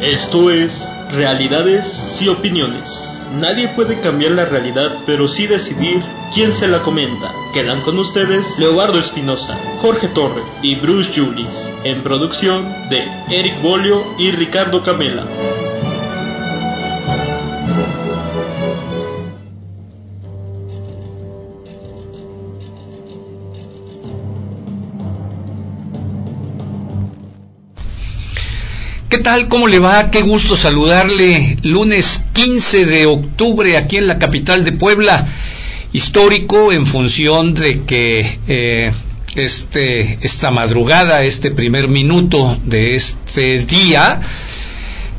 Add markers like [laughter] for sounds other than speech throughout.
Esto es Realidades y Opiniones. Nadie puede cambiar la realidad, pero sí decidir quién se la comenta. Quedan con ustedes Leobardo Espinosa, Jorge Torre y Bruce Julis, en producción de Eric Bolio y Ricardo Camela. Tal? ¿Cómo le va? Qué gusto saludarle. Lunes 15 de octubre aquí en la capital de Puebla. Histórico en función de que eh, este, esta madrugada, este primer minuto de este día,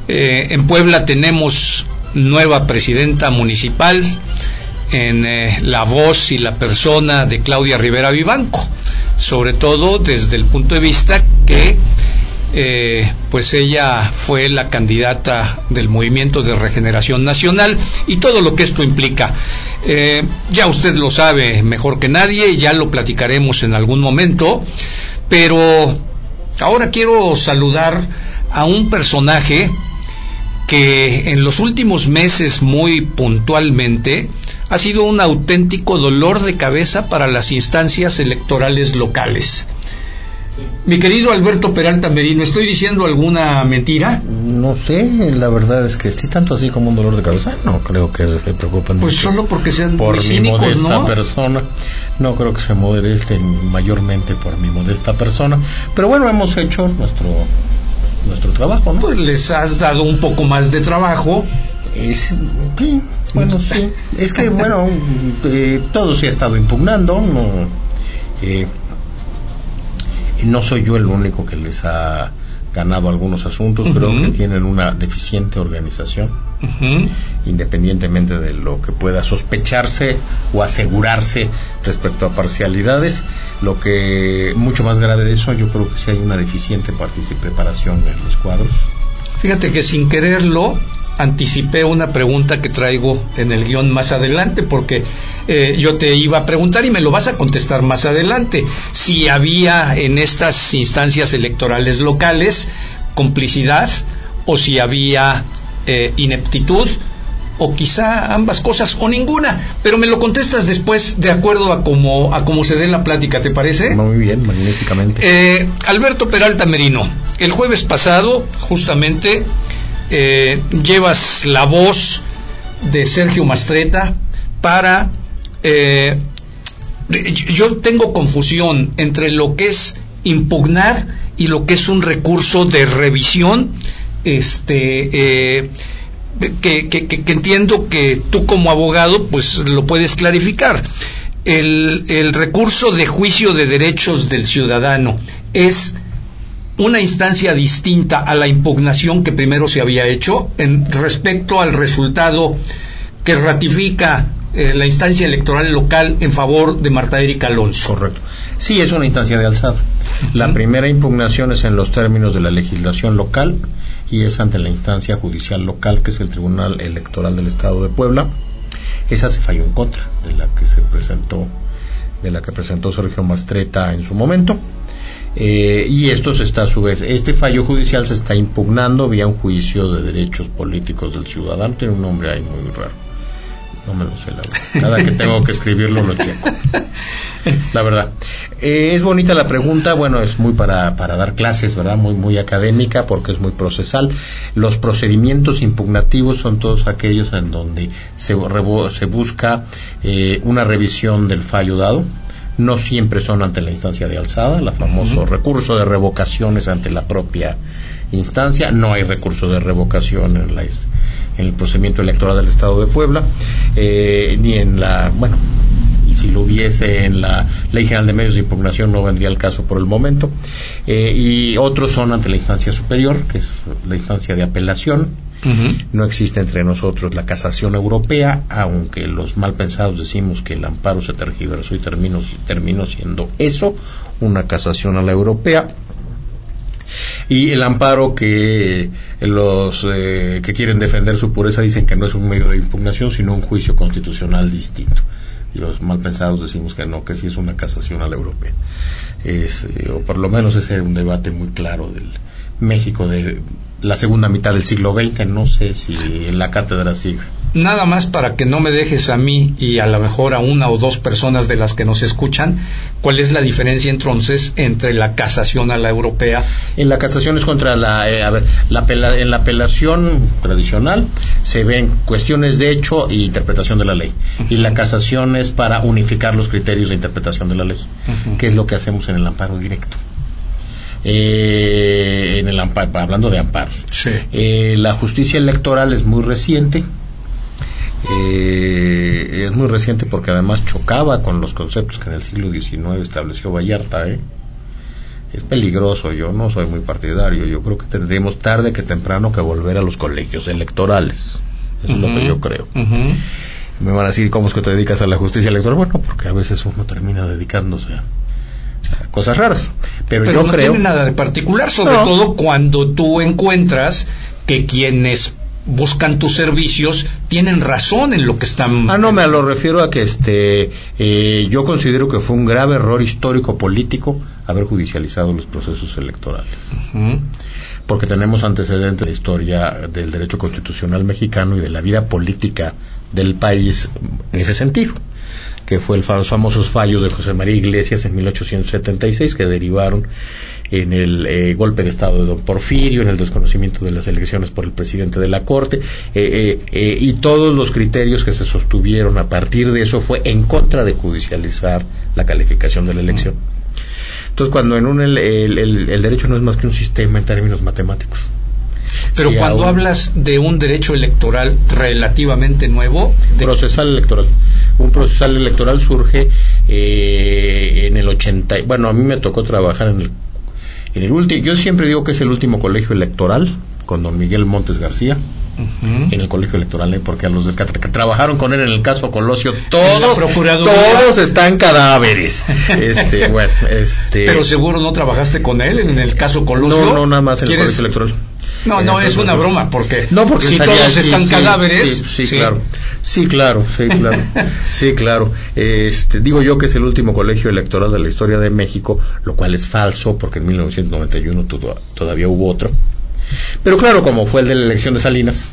eh, en Puebla tenemos nueva presidenta municipal en eh, la voz y la persona de Claudia Rivera Vivanco, sobre todo desde el punto de vista que eh, pues ella fue la candidata del Movimiento de Regeneración Nacional y todo lo que esto implica. Eh, ya usted lo sabe mejor que nadie, ya lo platicaremos en algún momento, pero ahora quiero saludar a un personaje que en los últimos meses muy puntualmente ha sido un auténtico dolor de cabeza para las instancias electorales locales. Mi querido Alberto Peralta Merino, ¿estoy diciendo alguna mentira? No sé, la verdad es que sí, tanto así como un dolor de cabeza, no creo que se preocupen Pues mucho solo porque sean por muy mi cínicos, modesta ¿no? persona. No creo que se modeste mayormente por mi modesta persona. Pero bueno, hemos hecho nuestro nuestro trabajo, ¿no? Pues les has dado un poco más de trabajo. Es, sí, bueno, sí. Es que, bueno, eh, todo se ha estado impugnando, no, eh, no soy yo el único que les ha ganado algunos asuntos, creo que tienen una deficiente organización, independientemente de lo que pueda sospecharse o asegurarse respecto a parcialidades. Lo que, mucho más grave de eso, yo creo que sí hay una deficiente preparación en los cuadros. Fíjate que sin quererlo anticipé una pregunta que traigo en el guion más adelante, porque eh, yo te iba a preguntar y me lo vas a contestar más adelante, si había en estas instancias electorales locales complicidad o si había eh, ineptitud o quizá ambas cosas o ninguna, pero me lo contestas después de acuerdo a cómo a cómo se dé la plática, ¿te parece? Muy bien, magníficamente. Eh, Alberto Peralta Merino, el jueves pasado, justamente, eh, llevas la voz de Sergio Mastreta para... eh, yo tengo confusión entre lo que es impugnar y lo que es un recurso de revisión, este, eh, que, que- que- entiendo que tú como abogado pues lo puedes clarificar. El, el recurso de juicio de derechos del ciudadano es una instancia distinta a la impugnación que primero se había hecho en respecto al resultado que ratifica eh, la instancia electoral local en favor de Marta Erika Alonso. Correcto. Sí, es una instancia de alzada. La primera impugnación es en los términos de la legislación local y es ante la instancia judicial local, que es el Tribunal Electoral del Estado de Puebla. Esa se falló en contra de la que se presentó, de la que presentó Sergio Mastreta en su momento. Eh, y esto se está a su vez, este fallo judicial se está impugnando vía un juicio de derechos políticos del ciudadano. Tiene un nombre ahí muy raro. No me lo sé, la verdad. Cada que tengo que escribirlo lo checo. [laughs] La verdad. Eh, es bonita la pregunta, bueno, es muy para, para dar clases, ¿verdad? Muy, muy académica porque es muy procesal. Los procedimientos impugnativos son todos aquellos en donde se, se busca eh, una revisión del fallo dado. No siempre son ante la instancia de alzada, el famoso recurso de revocaciones ante la propia instancia. No hay recurso de revocación en, la, en el procedimiento electoral del Estado de Puebla, eh, ni en la, bueno, si lo hubiese en la Ley General de Medios de Impugnación no vendría el caso por el momento. Eh, y otros son ante la instancia superior, que es la instancia de apelación. No existe entre nosotros la casación europea, aunque los mal pensados decimos que el amparo se tergiversó y terminó, terminó siendo eso, una casación a la europea. Y el amparo que los eh, que quieren defender su pureza dicen que no es un medio de impugnación, sino un juicio constitucional distinto. Y los mal pensados decimos que no, que sí es una casación a la europea. Es, eh, o por lo menos ese era un debate muy claro del México de la segunda mitad del siglo XX, no sé si la cátedra sigue. Nada más para que no me dejes a mí y a lo mejor a una o dos personas de las que nos escuchan, ¿cuál es la diferencia entonces entre la casación a la europea? En la casación es contra la, eh, a ver, la en la apelación tradicional se ven cuestiones de hecho e interpretación de la ley. Y la casación es para unificar los criterios de interpretación de la ley, que es lo que hacemos en el amparo directo. Eh, en el hablando de amparos. Eh, la justicia electoral es muy reciente. Eh, es muy reciente porque además chocaba con los conceptos que en el siglo XIX estableció Vallarta. Es peligroso, yo no soy muy partidario. Yo creo que tendríamos tarde que temprano que volver a los colegios electorales. Eso es lo que yo creo. Me van a decir, ¿cómo es que te dedicas a la justicia electoral? Bueno, porque a veces uno termina dedicándose a cosas raras. Pero, yo no creo. tiene nada de particular, sobre todo cuando tú encuentras que quienes buscan tus servicios tienen razón en lo que están. Ah, no, me lo refiero a que este, eh, yo considero que fue un grave error histórico político haber judicializado los procesos electorales. Porque tenemos antecedentes de la historia del derecho constitucional mexicano y de la vida política del país en ese sentido que fue el, los famosos fallos de José María Iglesias en 1876 que derivaron en el eh, golpe de Estado de don Porfirio, en el desconocimiento de las elecciones por el presidente de la Corte, eh, eh, y todos los criterios que se sostuvieron a partir de eso fue en contra de judicializar la calificación de la elección. Entonces, cuando en un, el, el, derecho no es más que un sistema en términos matemáticos. Pero cuando hablas de un derecho electoral relativamente nuevo... Procesal electoral un procesal electoral surge eh, en el 80. Bueno, a mí me tocó trabajar en el, en el último. Yo siempre digo que es el último colegio electoral con don Miguel Montes García. en el colegio electoral, ¿eh? porque a los que, trabajaron con él en el caso Colosio, todos, todos están cadáveres. este, [laughs] bueno, este... Pero seguro no trabajaste con él en el caso Colosio. No, no, nada más en el colegio electoral. No, no es una broma, porque, no, porque si todos están cadáveres. Sí, claro. Sí, claro, sí, claro. [laughs] sí, claro. Este, digo yo que es el último colegio electoral de la historia de México, lo cual es falso, porque en 1991 todavía hubo otro. Pero claro, como fue el de la elección de Salinas,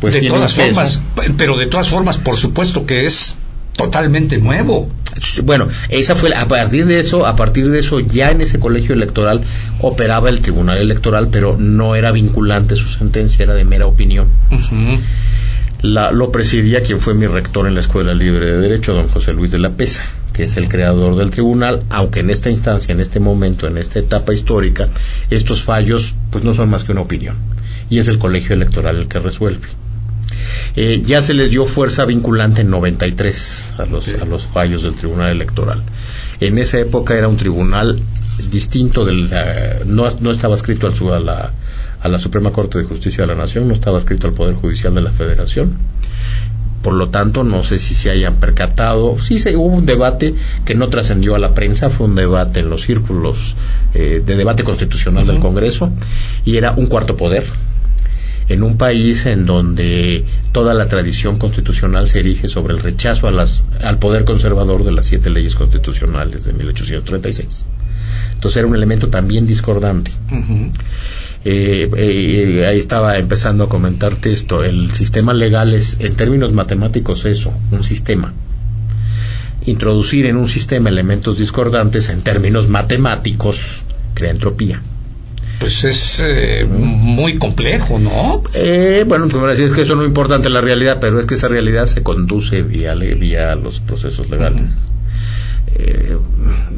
pues de todas formas, pero de todas formas, por supuesto que es totalmente nuevo. Bueno, esa fue a partir de eso, a partir de eso ya en ese colegio electoral operaba el Tribunal Electoral, pero no era vinculante su sentencia, era de mera opinión. La, lo presidía quien fue mi rector en la Escuela Libre de Derecho, don José Luis de la Pesa, que es el creador del tribunal, aunque en esta instancia, en este momento, en esta etapa histórica, estos fallos pues no son más que una opinión. Y es el colegio electoral el que resuelve. Eh, ya se les dio fuerza vinculante en 93 a los, a los fallos del Tribunal Electoral. En esa época era un tribunal distinto del no, no, estaba escrito al, a, la, a la Suprema Corte de Justicia de la Nación, no estaba escrito al Poder Judicial de la Federación. Por lo tanto, no sé si se hayan percatado. Sí, se, hubo un debate que no trascendió a la prensa, fue un debate en los círculos eh, de debate constitucional del Congreso y era un cuarto poder en un país en donde toda la tradición constitucional se erige sobre el rechazo a las, al poder conservador de las siete leyes constitucionales de 1836. Entonces era un elemento también discordante. Eh, eh, ahí estaba empezando a comentarte esto. El sistema legal es, en términos matemáticos, eso, un sistema. Introducir en un sistema elementos discordantes en términos matemáticos crea entropía pues es eh, muy complejo, ¿no? Eh, bueno, pues decir es que eso no es importante la realidad, pero es que esa realidad se conduce vía, vía los procesos legales. Eh,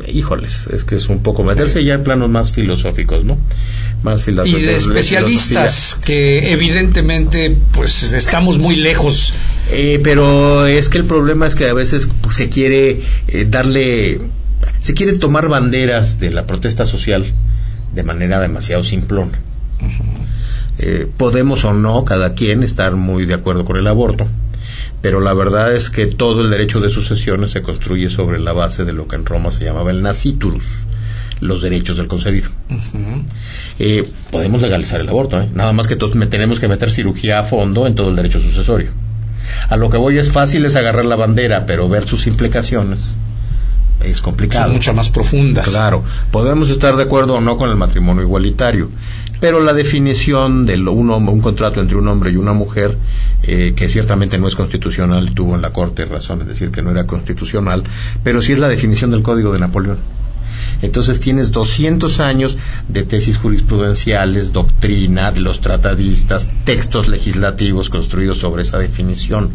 híjoles, es que es un poco meterse ya en planos más filosóficos, ¿no? Más filosóficos. Y de especialistas que evidentemente pues estamos muy lejos. Eh, pero es que el problema es que a veces pues, se quiere darle, se quiere tomar banderas de la protesta social de manera demasiado simplona. Eh, podemos o no, cada quien, estar muy de acuerdo con el aborto, pero la verdad es que todo el derecho de sucesiones se construye sobre la base de lo que en Roma se llamaba el naciturus, los derechos del concebido. Eh, podemos legalizar el aborto, ¿eh? nada más que entonces tenemos que meter cirugía a fondo en todo el derecho sucesorio. A lo que voy es fácil es agarrar la bandera, pero ver sus implicaciones es complicado. Son mucho más profundas. Claro, podemos estar de acuerdo o no con el matrimonio igualitario, pero la definición de un, un contrato entre un hombre y una mujer, eh, que ciertamente no es constitucional, tuvo en la Corte razón en decir que no era constitucional, pero sí es la definición del Código de Napoleón. Entonces tienes 200 años de tesis jurisprudenciales, doctrina de los tratadistas, textos legislativos construidos sobre esa definición.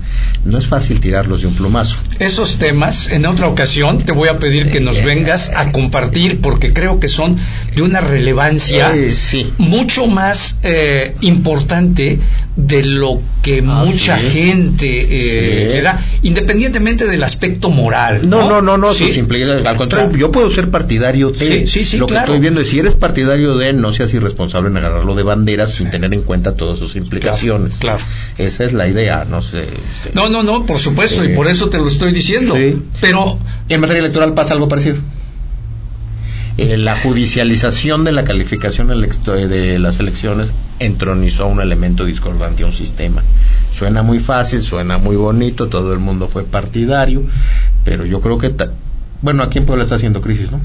No es fácil tirarlos de un plumazo. Esos temas, en otra ocasión, te voy a pedir que nos vengas a compartir porque creo que son de una relevancia Eh, sí. mucho más eh, importante de lo que Ah, mucha sí. gente eh, Sí. le da, independientemente del aspecto moral. No, no, no, no, sus implica- al contrario, yo puedo ser partidario de. Sí, sí, sí, Lo claro. que estoy viendo es si eres partidario de, no seas irresponsable en agarrarlo de bandera sin tener en cuenta todas sus implicaciones. claro. Esa es la idea, no sé. este. No, no, no, por supuesto, y por eso te lo estoy diciendo. Sí. Pero En materia electoral pasa algo parecido. Eh, la judicialización de la calificación de las elecciones entronizó un elemento discordante a un sistema. Suena muy fácil, suena muy bonito, todo el mundo fue partidario, pero yo creo que, ta- bueno, aquí en Puebla está haciendo crisis, ¿no?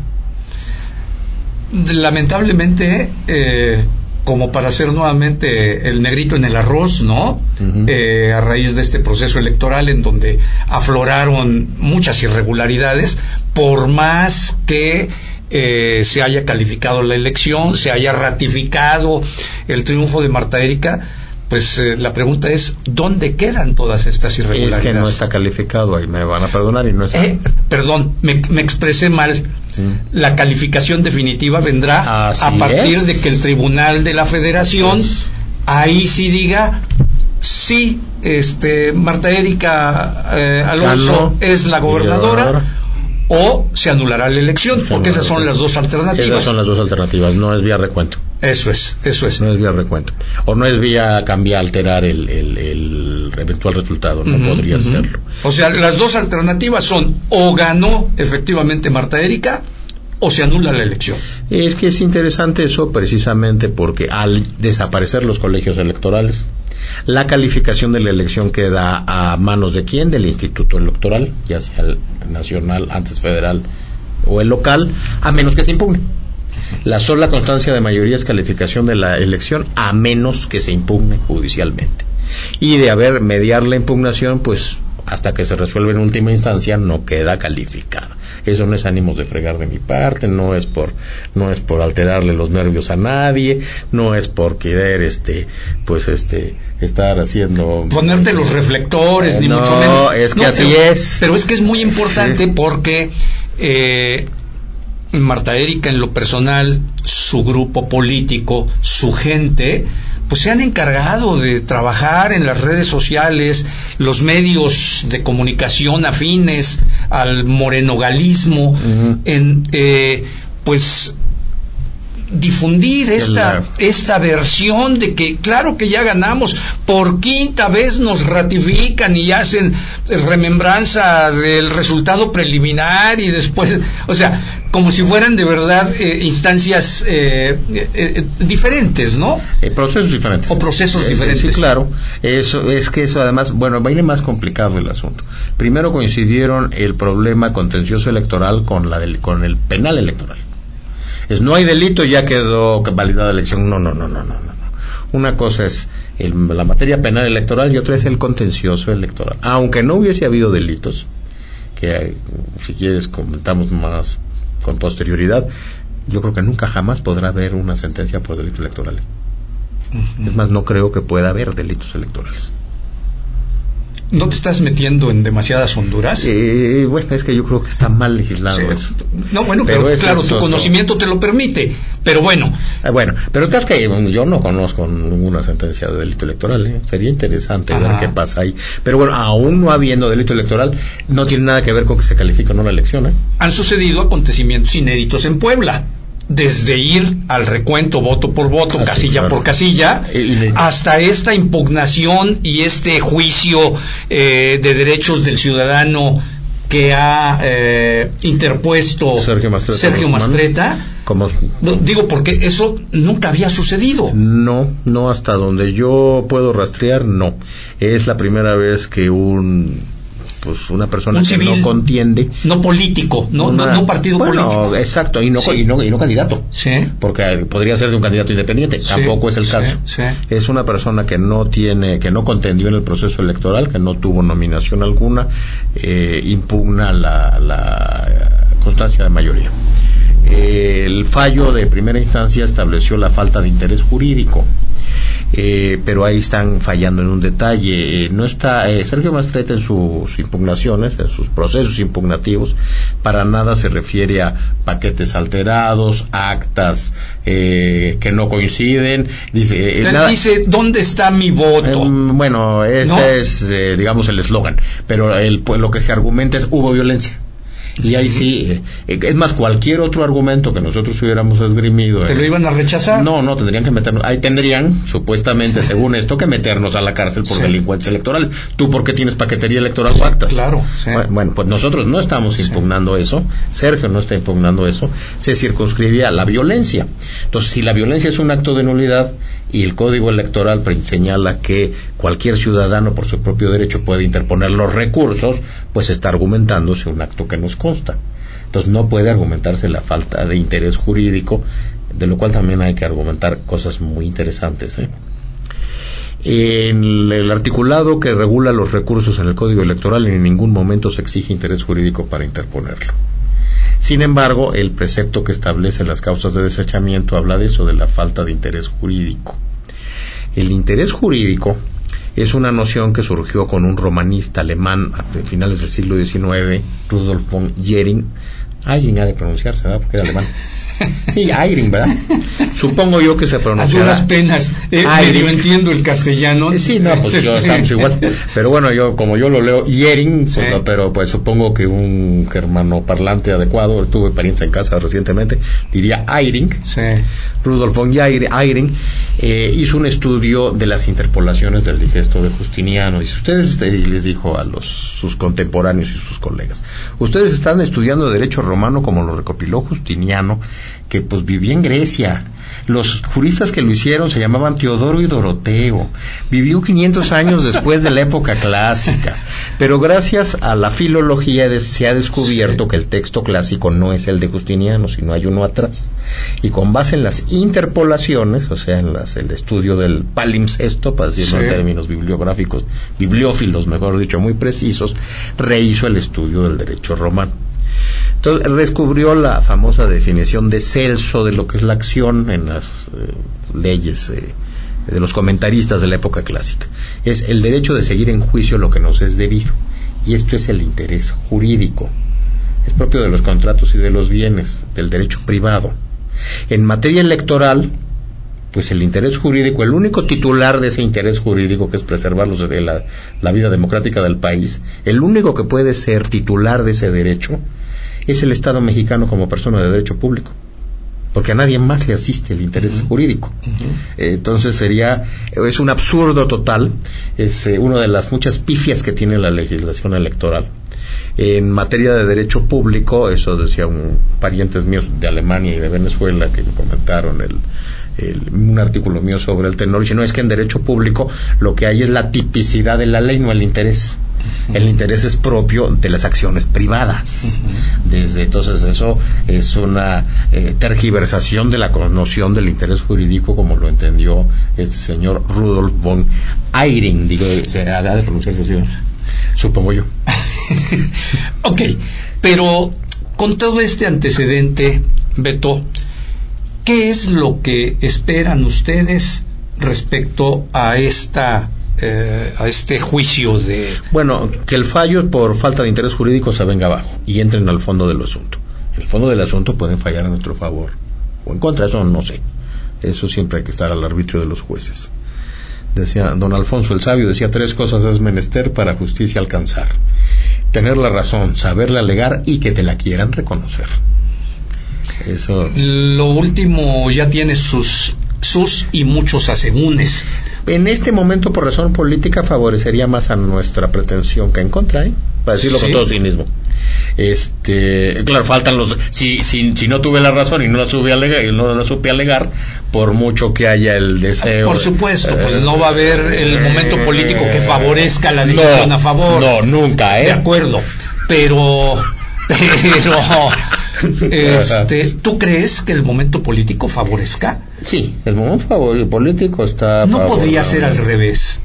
Lamentablemente, eh, como para hacer nuevamente el negrito en el arroz, ¿no? Eh, a raíz de este proceso electoral en donde afloraron muchas irregularidades, por más que eh, se haya calificado la elección, se haya ratificado el triunfo de Marta Erika, pues eh, la pregunta es, ¿dónde quedan todas estas Es irregularidades? que no está calificado, ahí me van a perdonar y no está. Eh, perdón, me, me expresé mal. Sí. La calificación definitiva vendrá Así a partir es. de que el Tribunal de la Federación Es. ahí sí diga sí, este Marta Erika eh, Alonso es la gobernadora o se anulará la elección, porque esas son las dos alternativas. Esas son las dos alternativas, no es vía recuento. Eso es, eso es. No es vía recuento. O no es vía cambiar, alterar el, el- el eventual resultado. No podría ujú. serlo. O sea, las dos alternativas son o ganó efectivamente Marta Erika o se anula la elección. Es que es interesante eso precisamente porque al desaparecer los colegios electorales, la calificación de la elección queda a manos de quién? Del Instituto Electoral, ya sea el nacional, antes federal o el local, a menos que se impugne. La sola constancia de mayoría es calificación de la elección a menos que se impugne judicialmente. Y de haber mediar la impugnación, pues hasta que se resuelve en última instancia no queda calificada. Eso no es ánimos de fregar de mi parte, no es por no es por alterarle los nervios a nadie, no es por querer este pues este estar haciendo ponerte los reflectores, ni No, mucho menos. es que así pero- es. Pero es que es muy importante Sí. porque eh, Marta Erika, en lo personal, su grupo político, su gente, pues se han encargado de trabajar en las redes sociales, los medios de comunicación afines al morenogalismo, en eh, pues difundir esta, esta versión de que claro que ya ganamos, por quinta vez nos ratifican y hacen remembranza del resultado preliminar y después, o sea, como si fueran de verdad eh, instancias eh, eh, eh, diferentes, ¿no? Eh, procesos diferentes. O procesos Eh, diferentes. Sí, claro. Eso es que eso además, bueno, va a ir más complicado el asunto. Primero coincidieron el problema contencioso electoral con la del, con el penal electoral. Es no hay delito, ya quedó validada la elección. No, no, no, no, no, no. Una cosa es el- la materia penal electoral y otra es el contencioso electoral. Aunque no hubiese habido delitos, que si quieres comentamos más con posterioridad, yo creo que nunca jamás podrá haber una sentencia por delito electoral. Es más, no creo que pueda haber delitos electorales. ¿No te estás metiendo en demasiadas honduras? Eh, bueno, es que yo creo que está mal legislado Sí. eso. No, bueno, Pero claro, tu conocimiento te lo permite. Pero bueno, Ah, bueno, pero el caso es que yo no conozco ninguna sentencia de delito electoral. ¿eh? Sería interesante ver qué pasa ahí. Pero bueno, aún no habiendo delito electoral, no tiene nada que ver con que se califique o no la elección. ¿eh? han sucedido acontecimientos inéditos en Puebla. Desde ir al recuento voto por voto, Ah, casilla claro. por casilla, hasta esta impugnación y este juicio eh, de derechos del ciudadano que ha eh, interpuesto Sergio Mastreta Sergio. Mastreta. Como Digo, porque eso nunca había sucedido. no, no hasta donde yo puedo rastrear, no. Es la primera vez que un pues una persona Un que civil. no contiende. No político, no, no, una- no partido bueno, político. Exacto, y no, Sí. y no, y no candidato. Sí. Porque podría ser de un candidato independiente, Sí, tampoco es el caso. Es una persona que no tiene, que no contendió en el proceso electoral, que no tuvo nominación alguna, eh, impugna la, la eh, constancia de mayoría. Eh, el fallo de primera instancia estableció la falta de interés jurídico. Eh, pero ahí están fallando en un detalle. Eh, no está eh, Sergio Mastreta en sus impugnaciones, en sus procesos impugnativos, para nada se refiere a paquetes alterados, actas eh, que no coinciden. Dice, eh, Él nada- dice, ¿dónde está mi voto? Bueno, ese ¿No? es, eh, digamos, el eslogan. Pero el, pues, lo que se argumenta es hubo violencia. Y ahí sí, eh, es más, cualquier otro argumento que nosotros hubiéramos esgrimido. ¿Te lo iban a rechazar? no, no, tendrían que meternos, ahí tendrían, supuestamente, según esto, que meternos a la cárcel por Sí. delincuentes electorales. ¿Tú por qué tienes paquetería electoral o actas? claro, sí. Bueno, pues nosotros no estamos impugnando eso, Sergio no está impugnando eso, se circunscribe a la violencia. Entonces, si la violencia es un acto de nulidad y el Código Electoral señala que cualquier ciudadano por su propio derecho puede interponer los recursos, pues está argumentándose un acto que nos consta. Entonces no puede argumentarse la falta de interés jurídico, de lo cual también hay que argumentar cosas muy interesantes. ¿eh? En el articulado que regula los recursos en el Código Electoral en ningún momento se exige interés jurídico para interponerlo. Sin embargo, el precepto que establece las causas de desechamiento habla de eso, de la falta de interés jurídico. El interés jurídico es una noción que surgió con un romanista alemán a finales del siglo XIX, Rudolf von Jering. Ayring ha de pronunciarse, ¿verdad? Porque era alemán. Sí, Ayring, ¿verdad? Supongo yo que se pronunciará. duras penas. Eh, Ay, medio di- entiendo el castellano. Eh, Sí, no, pues yo [laughs] estamos igual. Pero bueno, yo como yo lo leo Yering, pues, Sí. no, pero pues supongo que un germano parlante adecuado, tuve experiencia en casa recientemente, diría Ayring. Sí. Rudolf von Ayring eh, hizo un estudio de las interpolaciones del digesto de Justiniano. Y si ustedes, y les dijo a los, sus contemporáneos y sus colegas, ustedes están estudiando derecho romano como lo recopiló Justiniano, que pues vivía en Grecia. Los juristas que lo hicieron se llamaban Teodoro y Doroteo. Vivió 500 años [laughs] después de la época clásica. Pero gracias a la filología de- se ha descubierto que el texto clásico no es el de Justiniano, sino hay uno atrás. Y con base en las interpolaciones, o sea, en las, el estudio del palimpsesto, para decirlo Sí. en términos bibliográficos, bibliófilos, mejor dicho, muy precisos, rehizo el estudio del derecho romano. Entonces descubrió la famosa definición de Celso de lo que es la acción en las eh, leyes eh, de los comentaristas de la época clásica. Es el derecho de seguir en juicio lo que nos es debido. Y esto es el interés jurídico. Es propio de los contratos y de los bienes, del derecho privado. En materia electoral, pues el interés jurídico, el único titular de ese interés jurídico que es preservar los la, la vida democrática del país, el único que puede ser titular de ese derecho es el Estado mexicano como persona de derecho público, porque a nadie más le asiste el interés jurídico. Entonces sería, es un absurdo total, es eh, una de las muchas pifias que tiene la legislación electoral. En materia de derecho público, eso decía un parientes míos de Alemania y de Venezuela que me comentaron el, el- un artículo mío sobre el tenor, dice, no, es que en derecho público lo que hay es la tipicidad de la ley, no el interés. El interés es propio de las acciones privadas. Desde entonces eso es una eh, tergiversación de la noción del interés jurídico como lo entendió el señor Rudolf von Eyring, digo, se ha de pronunciarse así, supongo yo. [laughs] ok, pero con todo este antecedente, Beto, ¿qué es lo que esperan ustedes respecto a esta eh, a este juicio de Bueno, que el fallo por falta de interés jurídico se venga abajo y entren al fondo del asunto. El fondo del asunto pueden fallar a nuestro favor o en contra, eso no sé. Eso siempre hay que estar al arbitrio de los jueces. Decía don Alfonso el Sabio, decía tres cosas es menester para justicia alcanzar. Tener la razón, saberla alegar y que te la quieran reconocer. Eso lo último ya tiene sus sus y muchos asegúnes en este momento, por razón política, favorecería más a nuestra pretensión que en contra, ¿eh? Para decirlo con todo cinismo. Este, claro, faltan los. Si, si, si no tuve la razón y no la, supe alegar, y no la supe alegar, por mucho que haya el deseo. Por supuesto, pues no va a haber el momento político que favorezca la decisión a favor. No, nunca, ¿eh? De acuerdo. Pero. [laughs] Pero. Este, ¿Tú crees que el momento político favorezca? Sí, el momento político está. No podría ser al revés.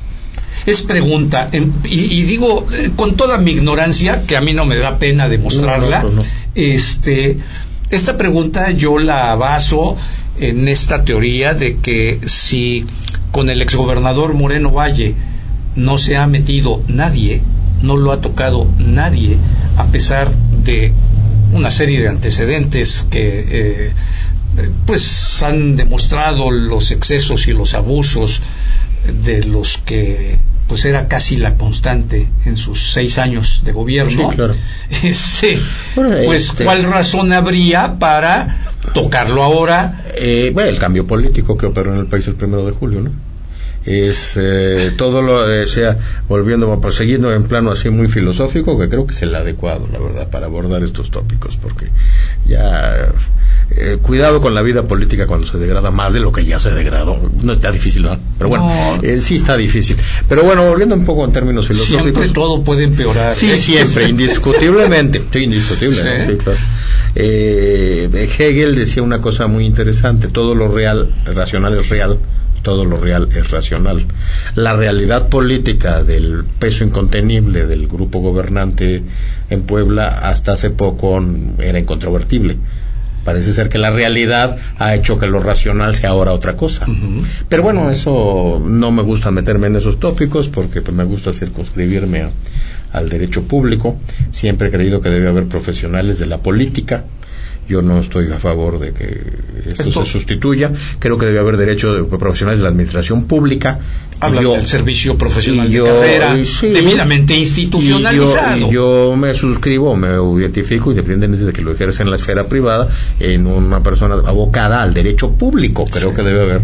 Es pregunta, y, digo eh, con toda mi ignorancia, que a mí no me da pena demostrarla, este, esta pregunta yo la baso en esta teoría de que si con el exgobernador Moreno Valle no se ha metido nadie, no lo ha tocado nadie, a pesar una serie de antecedentes que eh, pues han demostrado los excesos y los abusos de los que pues era casi la constante en sus seis años de gobierno. [laughs] Este, pues este cuál razón habría para tocarlo ahora. Eh, bueno, el cambio político que operó en el país el primero de julio, ¿no? Es eh, todo lo eh, sea volviendo pues, siguiendo en plano así muy filosófico que creo que es el adecuado la verdad para abordar estos tópicos porque ya eh, cuidado con la vida política cuando se degrada más de lo que ya se degradó. No está difícil ¿no? pero bueno sí está difícil. Pero bueno volviendo un poco en términos filosóficos. siempre todo puede empeorar sí siempre indiscutiblemente sí indiscutible Hegel decía una cosa muy interesante todo lo real racional es real todo lo real es racional. La realidad política del peso incontenible del grupo gobernante en Puebla hasta hace poco era incontrovertible. Parece ser que la realidad ha hecho que lo racional sea ahora otra cosa. Pero bueno, eso no me gusta meterme en esos tópicos porque pues, me gusta circunscribirme al derecho público. Siempre he creído que debe haber profesionales de la política yo no estoy a favor de que esto, se sustituya. Creo que debe haber derecho de profesionales de la administración pública. Habla del servicio profesional de carrera, debidamente institucionalizado. Y yo, me suscribo, me identifico, independientemente de que lo ejerza en la esfera privada, en una persona abocada al derecho público. Creo que debe haber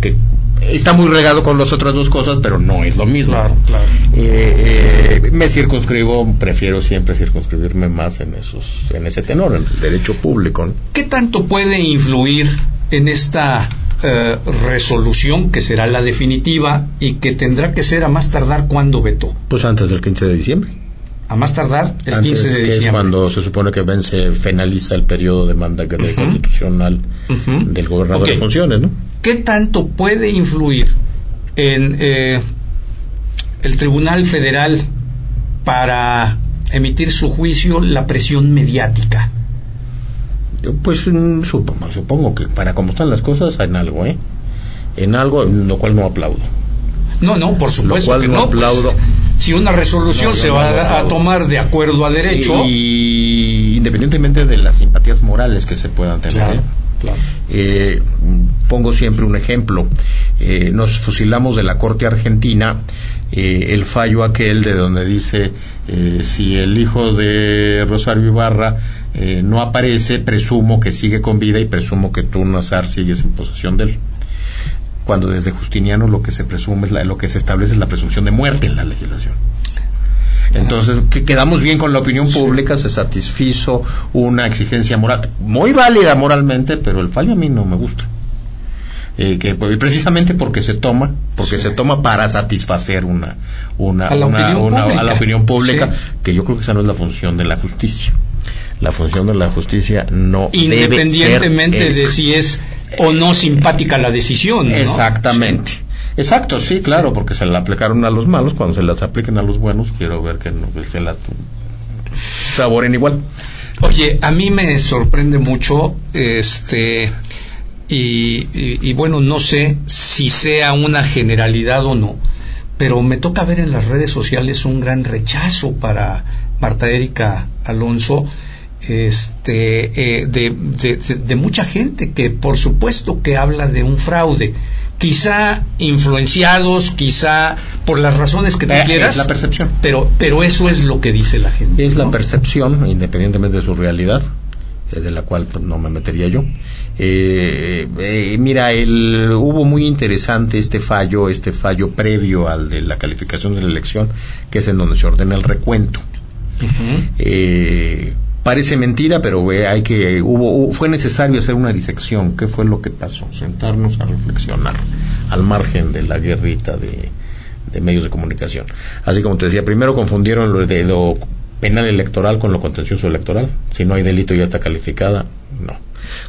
que está muy regado con las otras dos cosas, pero no es lo mismo. Claro, claro. Eh, eh, me circunscribo, prefiero siempre circunscribirme más en esos, en ese tenor, en el derecho público. ¿Qué tanto puede influir en esta eh, resolución que será la definitiva y que tendrá que ser a más tardar cuando veto? Pues antes del 15 de diciembre. A más tardar el 15 de diciembre. Es cuando se supone que vence, finaliza el periodo de mandato constitucional del gobernador de funciones, ¿no? ¿Qué tanto puede influir en eh, el Tribunal Federal para emitir su juicio la presión mediática? Pues mm, supongo, supongo que para cómo están las cosas en algo, ¿eh? En algo, lo cual no aplaudo. No, no, por supuesto lo cual no. Pues, aplaudo. si una resolución se va a tomar de acuerdo a derecho. Y, independientemente de las simpatías morales que se puedan tener. ¿eh? Eh, pongo siempre un ejemplo. Eh, nos fusilamos de la Corte Argentina eh, el fallo aquel de donde dice si el hijo de Rosario Ibarra no aparece, presumo que sigue con vida y presumo que tú, Nazar, sigues en posesión de él cuando desde Justiniano lo que se presume es lo que se establece es la presunción de muerte en la legislación. Entonces, que quedamos bien con la opinión pública, se satisfizo una exigencia moral, muy válida moralmente, pero el fallo a mí no me gusta. Eh, que precisamente porque se toma, porque se toma para satisfacer una, una, a la opinión pública, que yo creo que esa no es la función de la justicia. La función de la justicia no independientemente debe ser de si es o no simpática la decisión. Exactamente. Exacto, sí, claro, porque se la aplicaron a los malos, cuando se las apliquen a los buenos, quiero ver que no, se la saboren igual. Oye, a mí me sorprende mucho, este, y, y, bueno, no sé si sea una generalidad o no, pero me toca ver en las redes sociales un gran rechazo para Marta Erika Alonso, este, eh, de, de, mucha gente que por supuesto que habla de un fraude quizá influenciados, quizá por las razones que tú eh, quieras. Es la percepción. Pero, pero eso es lo que dice la gente. Es la percepción, independientemente de su realidad. eh, de la cual pues, no me metería yo. Eh, eh, mira, el, hubo muy interesante este fallo, este fallo previo al de la calificación de la elección, que es en donde se ordena el recuento. Parece mentira, pero hay que hubo fue necesario hacer una disección. ¿Qué fue lo que pasó? Sentarnos a reflexionar al margen de la guerrita de, de medios de comunicación. Así como te decía, primero confundieron lo de lo penal electoral con lo contencioso electoral. Si no hay delito ya está calificada, no.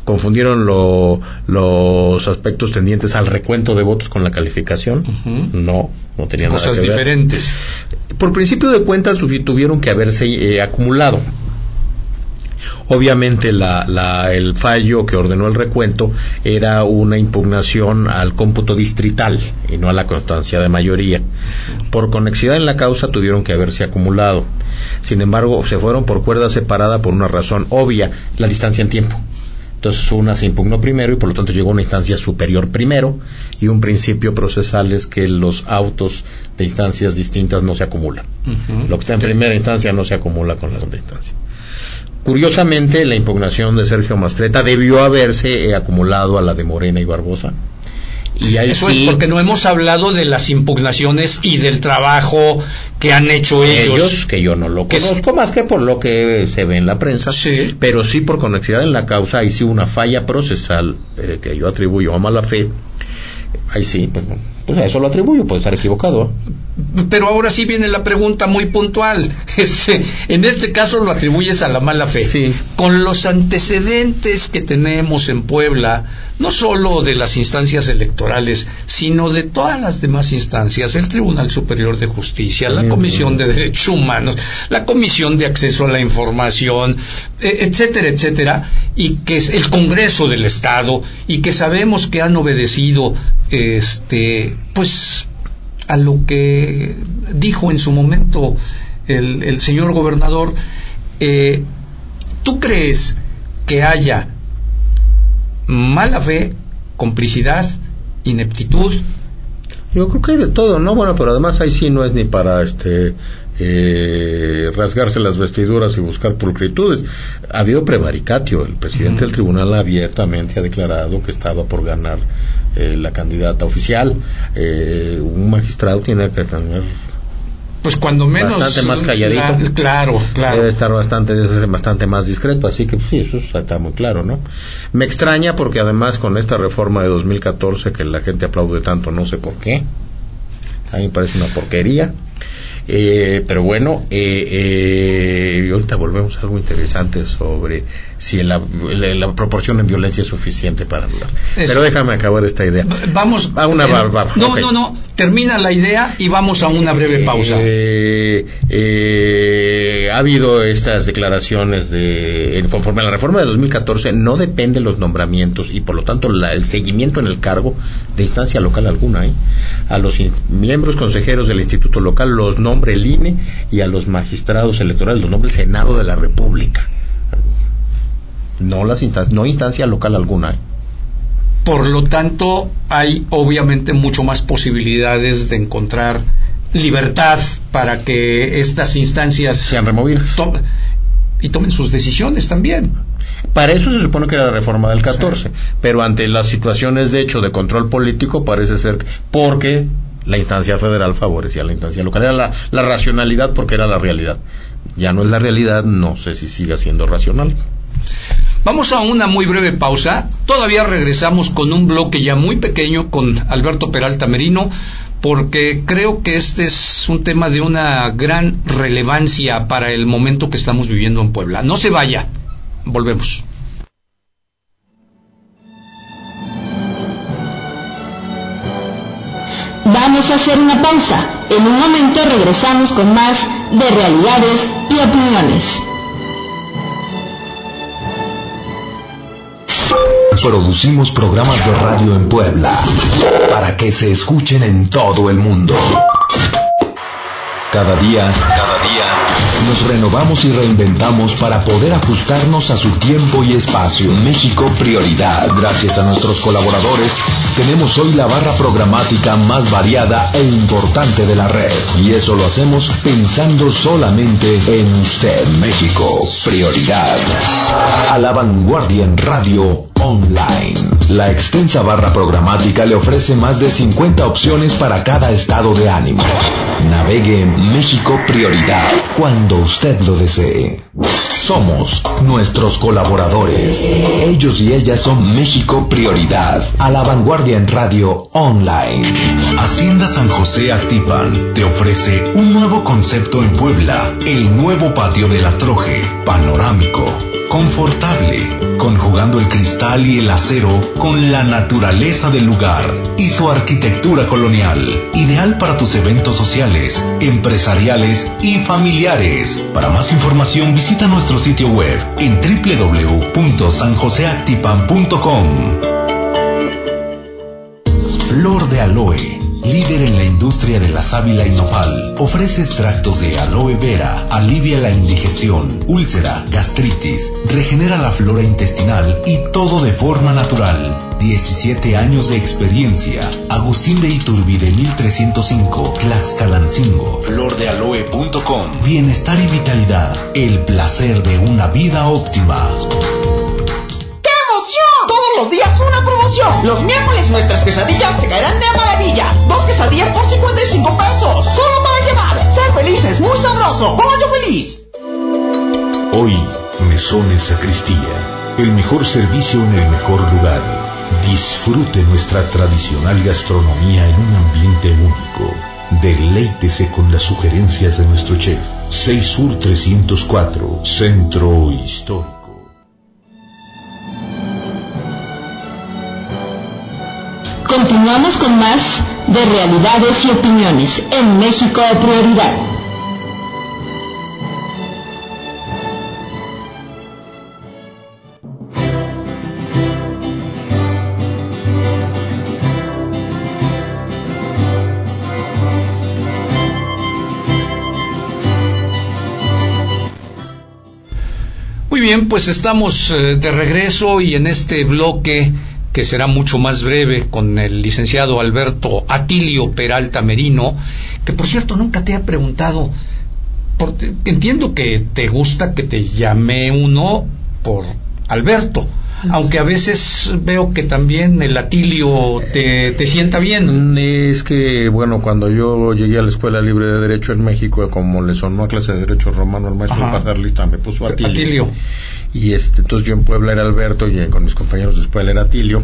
Confundieron los aspectos tendientes al recuento de votos con la calificación. No, no tenían nada que ver. diferentes. Por principio de cuentas tuvieron que haberse eh, acumulado. Obviamente el fallo que ordenó el recuento era una impugnación al cómputo distrital y no a la constancia de mayoría. Por conexidad en la causa tuvieron que haberse acumulado. Sin embargo, se fueron por cuerda separada por una razón obvia, la distancia en tiempo. Entonces una se impugnó primero y por lo tanto llegó a una instancia superior primero y un principio procesal es que los autos de instancias distintas no se acumulan. Lo que está en primera instancia no se acumula con la segunda instancia. Curiosamente, la impugnación de Sergio Mastreta debió haberse eh, acumulado a la de Morena y Barbosa eso es porque no hemos hablado de las impugnaciones y del trabajo que han hecho ellos. que yo no lo conozco más que por lo que se ve en la prensa, pero sí por conexidad en la causa, y sí una falla procesal eh, que yo atribuyo a mala fe. Ahí sí, pues, pues a eso lo atribuyo, puede estar equivocado. Pero ahora sí viene la pregunta muy puntual. [laughs] Este, en este caso lo atribuyes a la mala fe. Con los antecedentes que tenemos en Puebla, no solo de las instancias electorales, sino de todas las demás instancias, el Tribunal Superior de Justicia, la Comisión de Derechos Humanos, la Comisión de Acceso a la Información, e, etcétera, etcétera, y que es el Congreso del Estado, y que sabemos que han obedecido, este, pues, a lo que dijo en su momento el, señor gobernador, eh, ¿tú crees que haya mala fe, complicidad, ineptitud? Yo creo que hay de todo, ¿no? Bueno, pero además ahí sí no es ni para este eh, rasgarse las vestiduras y buscar pulcritudes. Ha habido prevaricatio. El presidente del tribunal abiertamente ha declarado que estaba por ganar eh, la candidata oficial. Eh, un magistrado tiene que tener pues cuando menos bastante más calladito. claro claro. Debe estar bastante bastante más discreto así que sí eso está muy claro no me extraña porque además con esta reforma de 2014 que la gente aplaude tanto no sé por qué. A mí me parece una porquería eh, pero bueno, eh, eh, ahorita volvemos a algo interesante sobre si la, proporción en violencia es suficiente para hablar. Pero déjame acabar esta idea. Vamos a una barba. No, no, no. Termina la idea y vamos a una breve pausa. ha habido estas declaraciones de conforme a la reforma de 2014 no dependen los nombramientos y por lo tanto el seguimiento en el cargo de instancia local alguna. A los miembros consejeros del instituto local los nombres nombre el INE y a los magistrados electorales los nombre el Senado de la República. No, las no instancia local alguna. ¿eh? Por lo tanto, hay obviamente mucho más posibilidades de encontrar libertad para que estas instancias sean removidas y tomen sus decisiones también. Para eso se supone que era la reforma del 14, pero ante las situaciones de hecho de control político parece ser porque la instancia federal favorecía la instancia local. Era la, la, racionalidad porque era la realidad. Ya no es la realidad, no sé si siga siendo racional. Vamos a una muy breve pausa. Todavía regresamos con un bloque ya muy pequeño con Alberto Peralta Merino, porque creo que este es un tema de una gran relevancia para el momento que estamos viviendo en Puebla. No se vaya. Volvemos. Vamos a hacer una pausa. En un momento regresamos con más de realidades y opiniones. Producimos programas de radio en Puebla para que se escuchen en todo el mundo. Cada día, cada día nos renovamos y reinventamos para poder ajustarnos a su tiempo y espacio. México Prioridad. Gracias a nuestros colaboradores, tenemos hoy la barra programática más variada e importante de la red. Y eso lo hacemos pensando solamente en usted. México Prioridad. A la vanguardia en radio online. La extensa barra programática le ofrece más de 50 opciones para cada estado de ánimo. Navegue en México Prioridad cuando usted lo desee. Somos nuestros colaboradores. Ellos y ellas son México Prioridad. A la vanguardia en radio online. Hacienda San José Actipan te ofrece un nuevo concepto en Puebla. El nuevo patio de la Troje. Panorámico confortable, conjugando el cristal y el acero con la naturaleza del lugar y su arquitectura colonial, ideal para tus eventos sociales, y familiares. Para más información visita nuestro sitio web en www.sanjoseactipan.com. Flor de aloe líder en la industria de la sábila y nopal, ofrece extractos de aloe vera, alivia la indigestión, úlcera, gastritis, regenera la flora intestinal y todo de forma natural. 17 años de experiencia. Agustín de Iturbide 1305, Tlaxcalancingo, flordealoe.com. Bienestar y vitalidad. El placer de una vida óptima los días una promoción. Los miércoles nuestras quesadillas se caerán de maravilla. Dos quesadillas por 55 pesos. Solo para llevar. Ser felices, muy sabroso. Pollo feliz. Hoy, Mesones Sacristía. El mejor servicio en el mejor lugar. Disfrute nuestra tradicional gastronomía en un ambiente único. Deleítese con las sugerencias de nuestro chef. 6 Sur 304, Centro Histórico. Continuamos con más de realidades y opiniones en México Prioridad. Muy bien, pues estamos eh, de regreso y en este bloque que será mucho más breve con el licenciado Alberto Atilio Peralta Merino, que por cierto nunca te ha preguntado, entiendo que te gusta que te llame uno por Alberto, aunque a veces veo que también el Atilio te, te, sienta bien. Es que, bueno, cuando yo llegué a la Escuela Libre de Derecho en México, como le sonó a clase de Derecho Romano al maestro pasar lista, me puso Atilio. Atilio. Y este, entonces yo en Puebla era Alberto y con mis compañeros de escuela era Atilio.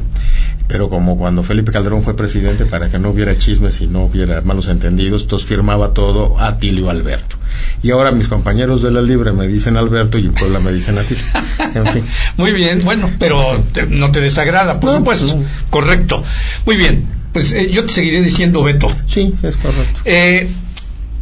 Pero como cuando Felipe Calderón fue presidente, para que no hubiera chismes y no hubiera malos entendidos, entonces firmaba todo Atilio Alberto. Y ahora mis compañeros de la Libre me dicen Alberto y en Puebla me dicen Atilio. [laughs] En fin. Muy bien, bueno, pero no te desagrada, por supuesto. Correcto. Muy bien, pues eh, yo te seguiré diciendo Beto. Sí, es correcto. Eh,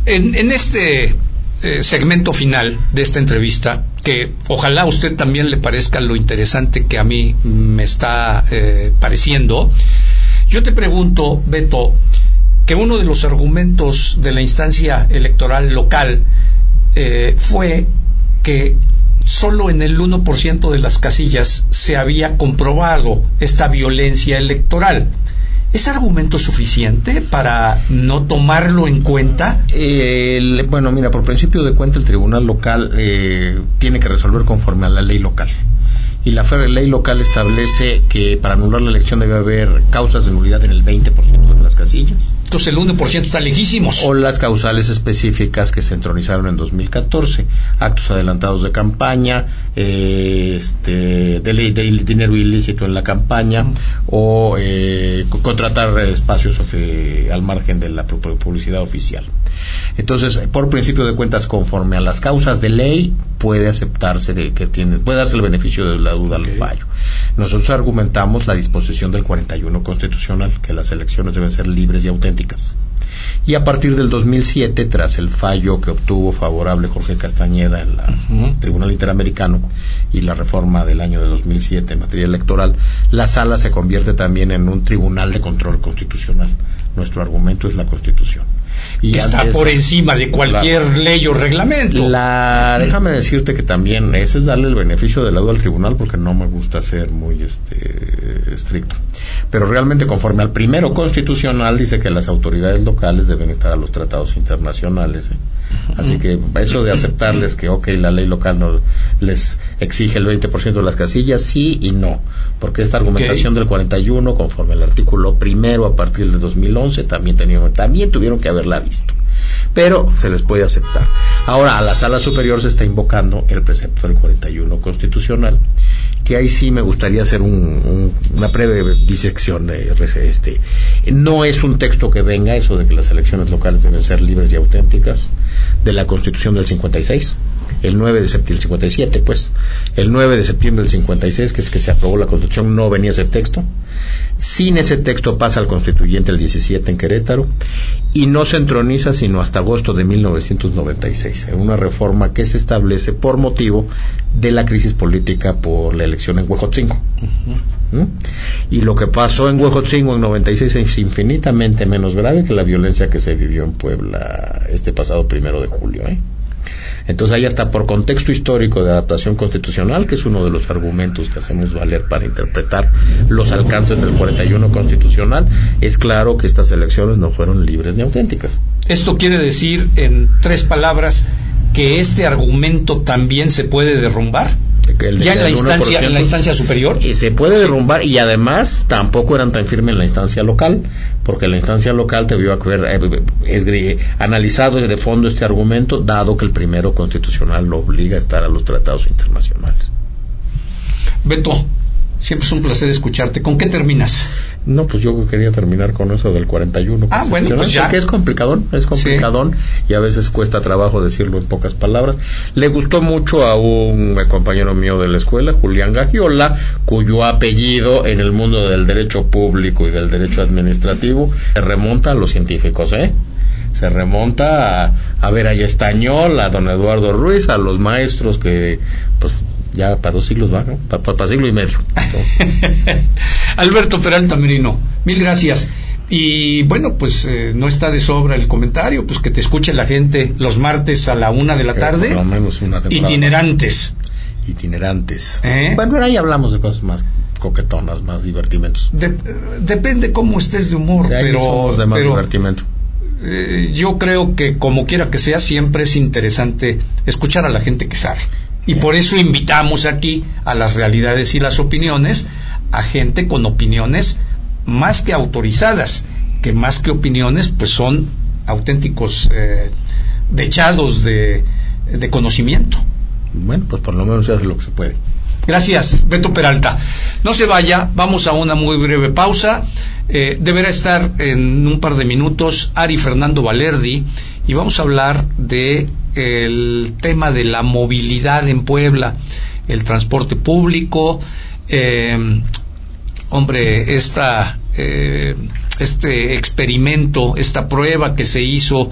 en, en este eh, segmento final de esta entrevista, que ojalá a usted también le parezca lo interesante que a mí me está eh, pareciendo. Yo te pregunto, Beto, que uno de los argumentos de la instancia electoral local eh, fue que solo en el 1% de las casillas se había comprobado esta violencia electoral. ¿Es argumento suficiente para no tomarlo en cuenta? bueno, mira, por principio de cuenta el tribunal local eh, tiene que resolver conforme a la ley local y la ley local establece que para anular la elección debe haber causas de nulidad en el 20% de las casillas. Entonces el 1% está lejísimos. O las causales específicas que se entronizaron en 2014, actos adelantados de campaña, eh, este, de, dinero ilícito en la campaña o eh, contratar espacios al margen de la publicidad oficial. Entonces, por principio de cuentas, conforme a las causas de ley, puede aceptarse de que tiene, puede darse el beneficio de la duda al fallo. Nosotros argumentamos la disposición del 41 constitucional, que las elecciones deben ser libres y auténticas. Y a partir del 2007, tras el fallo que obtuvo favorable Jorge Castañeda en el Tribunal Interamericano y la reforma del año de 2007 en materia electoral, la sala se convierte también en un tribunal de control constitucional nuestro argumento es la Constitución. Y está por encima de cualquier ley o reglamento. La, déjame decirte que también ese es darle el beneficio del lado al tribunal porque no me gusta ser muy este, estricto. Pero realmente conforme al primero constitucional dice que las autoridades locales deben estar a los tratados internacionales. ¿eh? Así que eso de aceptarles que, ok, la ley local no les exige el 20% de las casillas, sí y no. Porque esta argumentación del 41, conforme al artículo primero a partir de 2011, también, tenían, también tuvieron que haberla visto. Pero se les puede aceptar. Ahora, a la sala superior se está invocando el precepto del 41 constitucional que ahí sí me gustaría hacer una breve disección. De, este, no es un texto que venga, eso de que las elecciones locales deben ser libres y auténticas, de la Constitución del 56, el 9 de septiembre del 57, pues, el 9 de septiembre del 56, que es que se aprobó la Constitución, no venía ese texto. Sin ese texto pasa al constituyente el 17 en Querétaro y no se entroniza sino hasta agosto de 1996, en una reforma que se establece por motivo de la crisis política por la elección en Huejotzingo. ¿Mm? Y lo que pasó en Huejotzingo en 96 es infinitamente menos grave que la violencia que se vivió en Puebla este pasado primero de julio. ¿eh? Entonces ahí está por contexto histórico de adaptación constitucional, que es uno de los argumentos que hacemos valer para interpretar los alcances del 41 constitucional, es claro que estas elecciones no fueron libres ni auténticas. Esto quiere decir, en tres palabras, que este argumento también se puede derrumbar ya en la, instancia, en la instancia superior. Y se puede derrumbar y además tampoco eran tan firmes en la instancia local, porque la instancia local vio haber eh, analizado de fondo este argumento, dado que el primero constitucional lo obliga a estar a los tratados internacionales. Beto, Siempre es un placer escucharte. ¿Con qué terminas? No, pues yo quería terminar con eso del 41. Ah, bueno, pues ya. Que es complicadón, es complicadón y a veces cuesta trabajo decirlo en pocas palabras. Le gustó mucho a un compañero mío de la escuela, Julián Gagiola, cuyo apellido en el mundo del derecho público y del derecho administrativo se remonta a los científicos, ¿eh? se remonta a, a ver a Estañol, a don Eduardo Ruiz, a los maestros que pues ya para dos siglos va, para, siglo y medio. [laughs] Alberto Peralta Merino, mil gracias. Y bueno, pues eh, no está de sobra el comentario, pues que te escuche la gente los martes a la una de la tarde. menos una itinerantes. Itinerantes. ¿Eh? Bueno, ahí hablamos de cosas más coquetonas, más divertimentos. depende cómo estés de humor, pero, de más divertimento. Eh, yo creo que como quiera que sea, siempre es interesante escuchar a la gente que sabe. Y por eso invitamos aquí a las realidades y las opiniones a gente con opiniones más que autorizadas, que más que opiniones, pues son auténticos eh, dechados de, de conocimiento. Bueno, pues por lo menos se hace lo que se puede. Gracias, Beto Peralta. No se vaya, vamos a una muy breve pausa. Eh, deberá estar en un par de minutos Ari Fernando Valerdi y vamos a hablar de el tema de la movilidad en Puebla, el transporte público, eh, hombre, esta, eh, este experimento, esta prueba que se hizo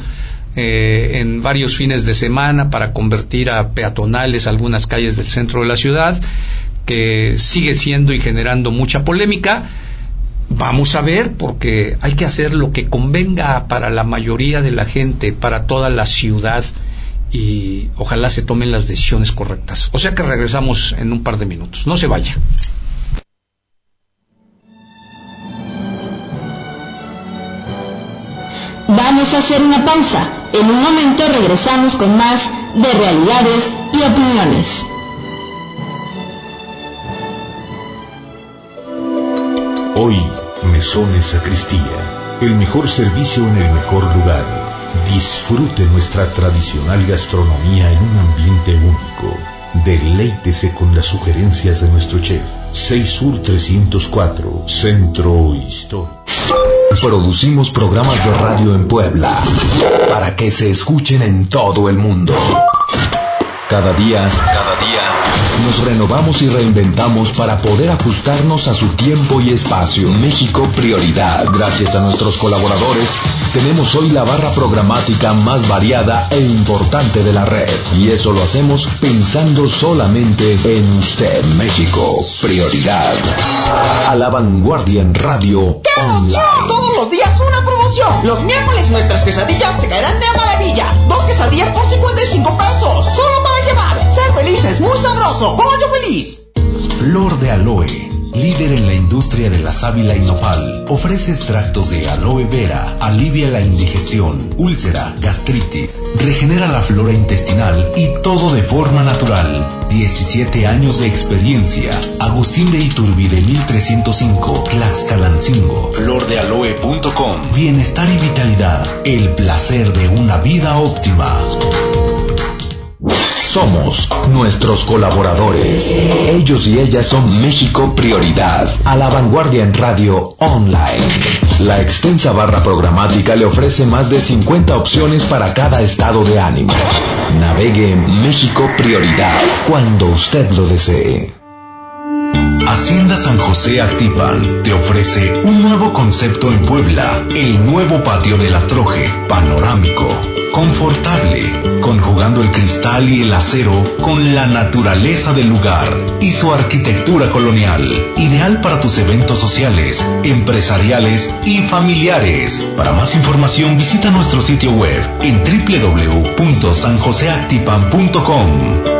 eh, en varios fines de semana para convertir a peatonales algunas calles del centro de la ciudad, que sigue siendo y generando mucha polémica. Vamos a ver, porque hay que hacer lo que convenga para la mayoría de la gente, para toda la ciudad y ojalá se tomen las decisiones correctas. O sea que regresamos en un par de minutos. No se vaya. Vamos a hacer una pausa. En un momento regresamos con más de realidades y opiniones. Mesones Sacristía, el mejor servicio en el mejor lugar Disfrute nuestra tradicional gastronomía en un ambiente único. Deleítese con las sugerencias de nuestro chef. 6 Sur 304, Centro Histórico. Producimos programas de radio en Puebla para que se escuchen en todo el mundo. Cada día, cada día Nos renovamos y reinventamos para poder ajustarnos a su tiempo y espacio. México Prioridad. Gracias a nuestros colaboradores, tenemos hoy la barra programática más variada e importante de la red. Y eso lo hacemos pensando solamente en usted. México Prioridad. A la vanguardia en radio. ¡Qué emoción! Todos los días una promoción. Los miércoles nuestras quesadillas se caerán de maravilla. Dos quesadillas por 55 pesos. Solo para llevar. Ser felices, muy sabroso. Pollo feliz. Flor de aloe líder en la industria de la sábila y nopal, ofrece extractos de aloe vera, alivia la indigestión, úlcera, gastritis, regenera la flora intestinal y todo de forma natural. 17 años de experiencia. Agustín de Iturbide 1305, Tlaxcalancingo, flordealoe.com. Bienestar y vitalidad, el placer de una vida óptima. Somos nuestros colaboradores. Ellos y ellas son México Prioridad. A la vanguardia en radio online. La extensa barra programática le ofrece más de 50 opciones para cada estado de ánimo. Navegue en México Prioridad cuando usted lo desee. Hacienda San José Actipan te ofrece un nuevo concepto en Puebla, el nuevo patio de la Troje, panorámico, confortable, conjugando el cristal y el acero con la naturaleza del lugar y su arquitectura colonial, ideal para tus eventos sociales, empresariales y familiares. Para más información visita nuestro sitio web en www.sanjoseactipan.com.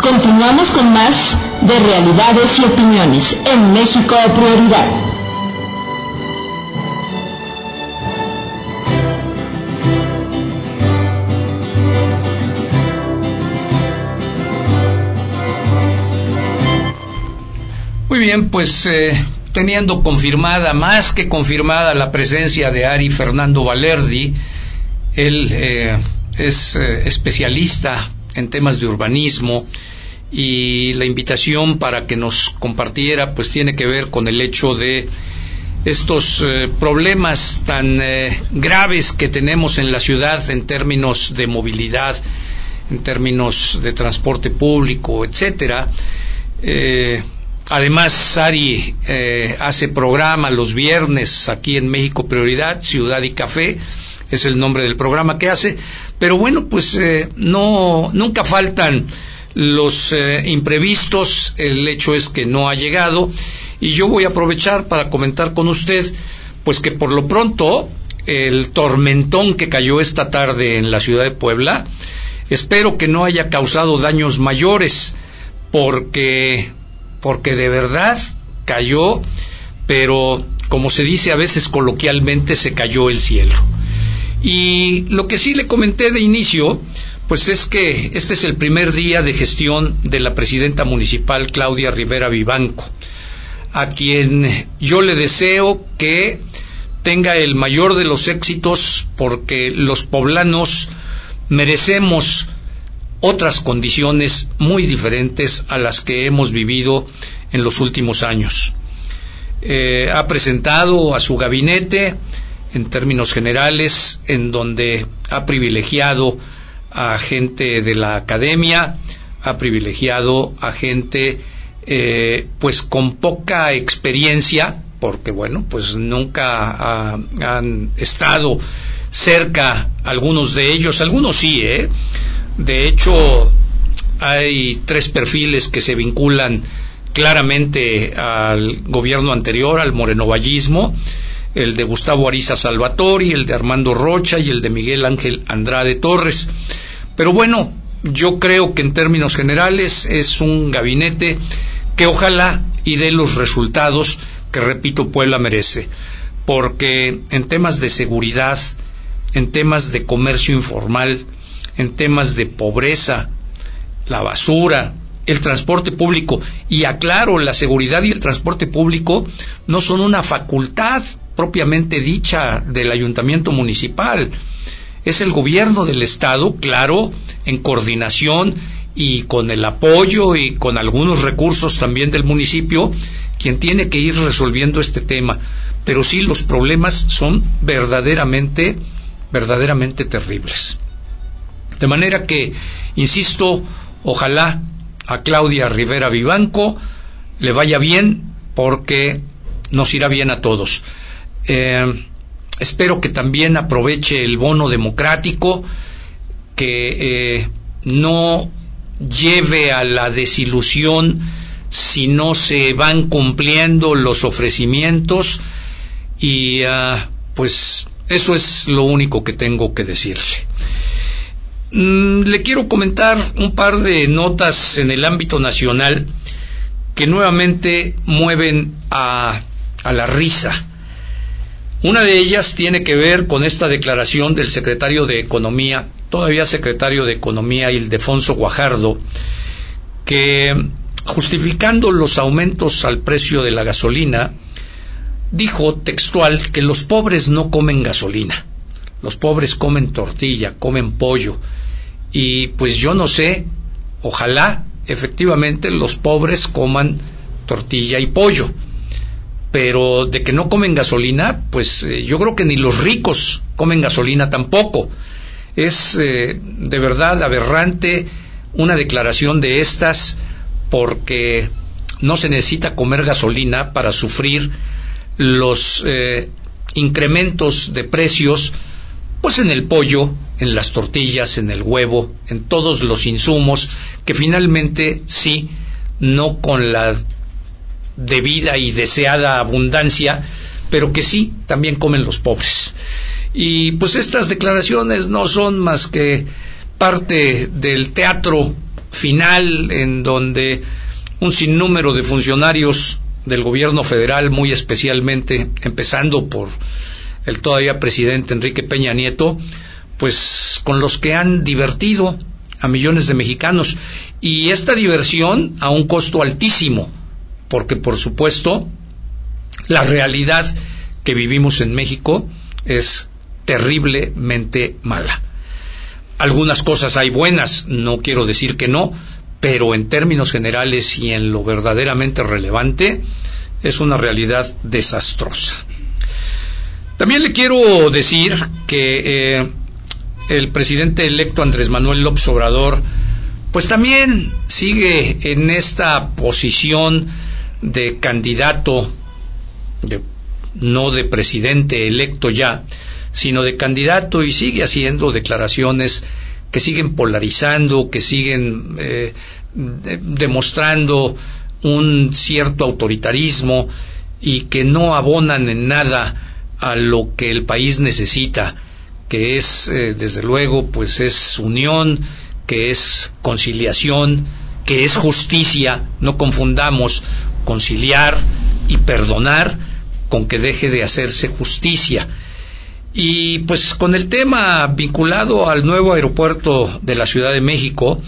Continuamos con más de realidades y opiniones en México a Prioridad. Muy bien, pues eh, teniendo confirmada, más que confirmada la presencia de Ari Fernando Valerdi, él eh, es eh, especialista en temas de urbanismo, y la invitación para que nos compartiera pues tiene que ver con el hecho de estos eh, problemas tan eh, graves que tenemos en la ciudad en términos de movilidad, en términos de transporte público, etcétera. Eh, además, Sari hace programa los viernes aquí en México Prioridad, Ciudad y Café, es el nombre del programa que hace. Pero bueno, pues no nunca faltan los eh, imprevistos, el hecho es que no ha llegado y yo voy a aprovechar para comentar con usted pues que por lo pronto el tormentón que cayó esta tarde en la ciudad de Puebla espero que no haya causado daños mayores porque porque de verdad cayó pero como se dice a veces coloquialmente se cayó el cielo. Y lo que sí le comenté de inicio pues es que este es el primer día de gestión de la presidenta municipal Claudia Rivera Vivanco, a quien yo le deseo que tenga el mayor de los éxitos porque los poblanos merecemos otras condiciones muy diferentes a las que hemos vivido en los últimos años. Eh, ha presentado a su gabinete en términos generales en donde ha privilegiado a gente de la academia, ha privilegiado a gente eh, pues con poca experiencia, porque bueno, pues nunca han estado cerca algunos de ellos, algunos sí, ¿eh? De hecho, hay tres perfiles que se vinculan claramente al gobierno anterior, al morenovallismo, el de Gustavo Ariza Salvatori, el de Armando Rocha y el de Miguel Ángel Andrade Torres. Pero bueno, yo creo que en términos generales es un gabinete que ojalá y dé los resultados que, repito, Puebla merece. Porque en temas de seguridad, en temas de comercio informal, en temas de pobreza, la basura, el transporte público. Y aclaro, la seguridad y el transporte público no son una facultad propiamente dicha del ayuntamiento municipal. Es el gobierno del Estado, claro, en coordinación y con el apoyo y con algunos recursos también del municipio, quien tiene que ir resolviendo este tema. Pero sí, los problemas son verdaderamente verdaderamente terribles. De manera que, insisto, ojalá a Claudia Rivera Vivanco le vaya bien porque nos irá bien a todos. Eh, espero que también aproveche el bono democrático, que eh, no lleve a la desilusión si no se van cumpliendo los ofrecimientos y ah, pues eso es lo único que tengo que decirle. Mm, le quiero comentar un par de notas en el ámbito nacional que nuevamente mueven a, a la risa. Una de ellas tiene que ver con esta declaración del secretario de Economía, todavía secretario de Economía, Ildefonso Guajardo, que justificando los aumentos al precio de la gasolina, dijo textual que los pobres no comen gasolina, los pobres comen tortilla, comen pollo, y pues yo no sé, ojalá efectivamente los pobres coman tortilla y pollo, pero de que no comen gasolina, pues eh, yo creo que ni los ricos comen gasolina tampoco. Es eh, de verdad aberrante una declaración de estas porque no se necesita comer gasolina para sufrir los eh, incrementos de precios, pues en el pollo, en las tortillas, en el huevo, en todos los insumos, que finalmente sí, no con la debida y deseada abundancia, pero que sí, también comen los pobres. Y pues estas declaraciones no son más que parte del teatro final en donde un sinnúmero de funcionarios del gobierno federal, muy especialmente, empezando por el todavía presidente Enrique Peña Nieto, pues con los que han divertido a millones de mexicanos. Y esta diversión a un costo altísimo, porque por supuesto la realidad que vivimos en México es terriblemente mala. Algunas cosas hay buenas, no quiero decir que no, pero en términos generales y en lo verdaderamente relevante, es una realidad desastrosa. También le quiero decir que eh, el presidente electo Andrés Manuel López Obrador, pues también sigue en esta posición de candidato, no de presidente electo ya, sino de candidato y sigue haciendo declaraciones que siguen polarizando, que siguen eh, demostrando un cierto autoritarismo y que no abonan en nada a lo que el país necesita, que es, eh, desde luego, pues es unión, que es conciliación, que es justicia, no confundamos conciliar y perdonar con que deje de hacerse justicia. Y pues con el tema vinculado al nuevo aeropuerto de la Ciudad de México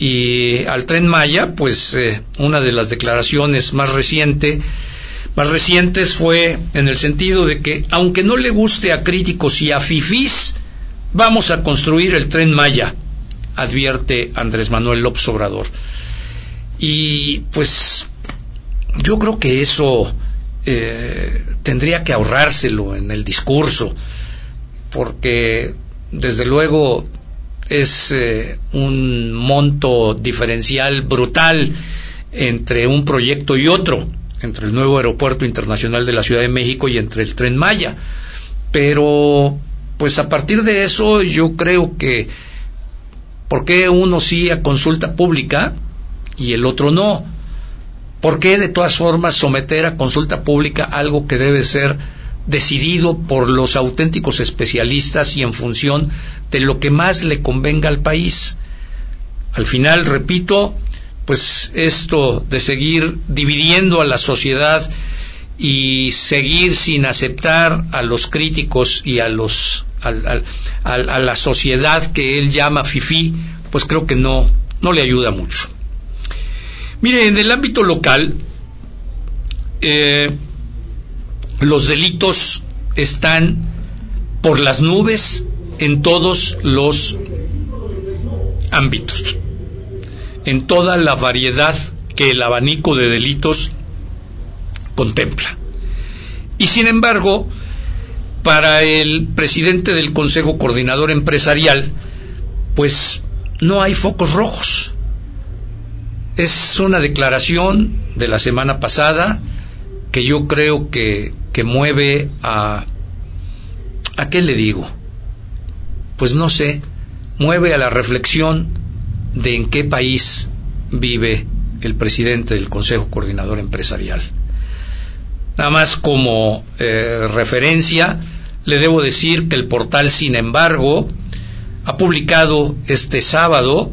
y al tren Maya, pues eh, una de las declaraciones más reciente, más recientes fue en el sentido de que aunque no le guste a críticos y a fifís, vamos a construir el tren Maya, advierte Andrés Manuel López Obrador. Y pues yo creo que eso eh, tendría que ahorrárselo en el discurso porque desde luego es eh, un monto diferencial brutal entre un proyecto y otro, entre el nuevo aeropuerto internacional de la Ciudad de México y entre el tren Maya. Pero, pues a partir de eso yo creo que, ¿por qué uno sí a consulta pública y el otro no? ¿Por qué de todas formas someter a consulta pública algo que debe ser decidido por los auténticos especialistas y en función de lo que más le convenga al país. Al final, repito, pues esto de seguir dividiendo a la sociedad y seguir sin aceptar a los críticos y a los a, la sociedad que él llama FIFI, pues creo que no, no le ayuda mucho. Mire, en el ámbito local, eh, los delitos están por las nubes en todos los ámbitos, en toda la variedad que el abanico de delitos contempla. Y sin embargo, para el presidente del Consejo Coordinador Empresarial, pues no hay focos rojos. Es una declaración de la semana pasada que yo creo que, que mueve a... ¿A qué le digo? Pues no sé, mueve a la reflexión de en qué país vive el presidente del Consejo Coordinador Empresarial. Nada más como eh, referencia, le debo decir que el portal, sin embargo, ha publicado este sábado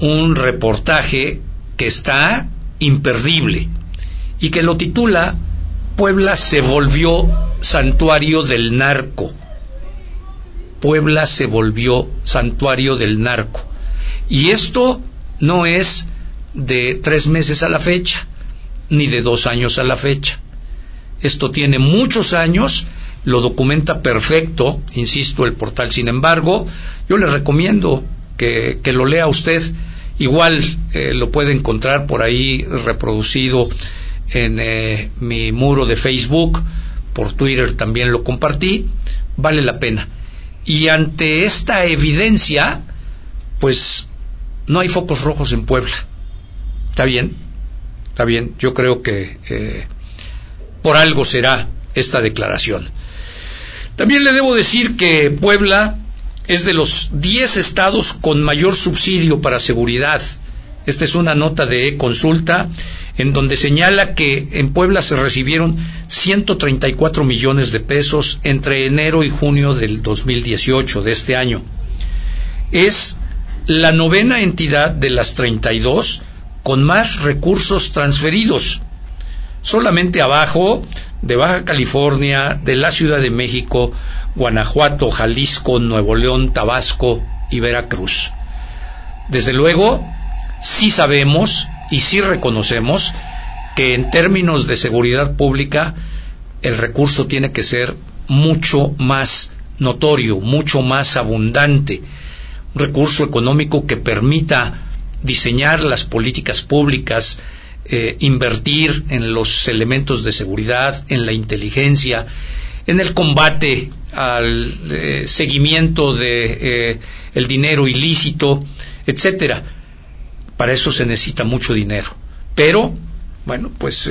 un reportaje que está imperdible y que lo titula Puebla se volvió santuario del narco. Puebla se volvió santuario del narco. Y esto no es de tres meses a la fecha, ni de dos años a la fecha. Esto tiene muchos años, lo documenta perfecto, insisto, el portal. Sin embargo, yo le recomiendo que, lo lea usted. Igual eh, lo puede encontrar por ahí reproducido en eh, mi muro de Facebook, por Twitter también lo compartí, vale la pena. Y ante esta evidencia, pues no hay focos rojos en Puebla. ¿Está bien? Está bien. Yo creo que eh, por algo será esta declaración. También le debo decir que Puebla es de los 10 estados con mayor subsidio para seguridad. Esta es una nota de consulta en donde señala que en Puebla se recibieron 134 millones de pesos entre enero y junio del 2018 de este año. Es la novena entidad de las 32 con más recursos transferidos solamente abajo de Baja California, de la Ciudad de México, Guanajuato, Jalisco, Nuevo León, Tabasco y Veracruz. Desde luego, sí sabemos y sí reconocemos que en términos de seguridad pública el recurso tiene que ser mucho más notorio, mucho más abundante, un recurso económico que permita diseñar las políticas públicas, eh, invertir en los elementos de seguridad, en la inteligencia, en el combate al eh, seguimiento de eh, el dinero ilícito, etcétera. Para eso se necesita mucho dinero. Pero, bueno, pues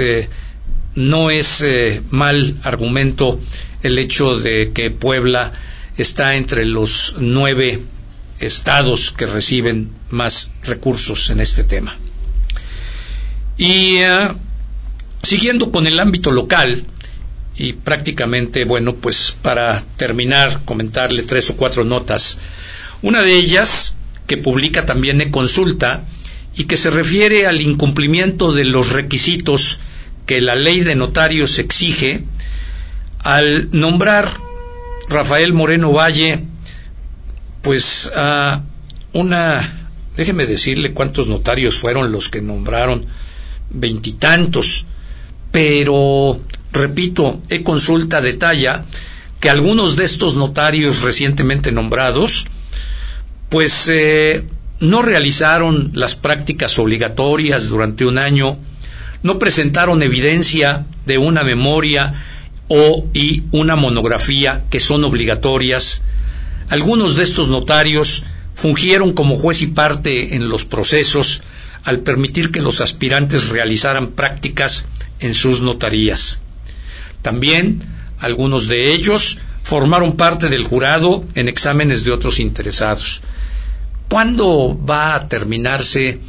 no es mal argumento el hecho de que Puebla está entre los nueve estados que reciben más recursos en este tema. Y eh, siguiendo con el ámbito local, y prácticamente, bueno, pues para terminar, comentarle tres o cuatro notas. Una de ellas, que publica también en consulta, y que se refiere al incumplimiento de los requisitos que la ley de notarios exige al nombrar Rafael Moreno Valle, pues a una, déjeme decirle cuántos notarios fueron los que nombraron veintitantos, pero, repito, e consulta detalla que algunos de estos notarios recientemente nombrados, pues eh, no realizaron las prácticas obligatorias durante un año, no presentaron evidencia de una memoria o y una monografía que son obligatorias. Algunos de estos notarios fungieron como juez y parte en los procesos al permitir que los aspirantes realizaran prácticas en sus notarías. También algunos de ellos formaron parte del jurado en exámenes de otros interesados. ¿Cuándo va a terminarse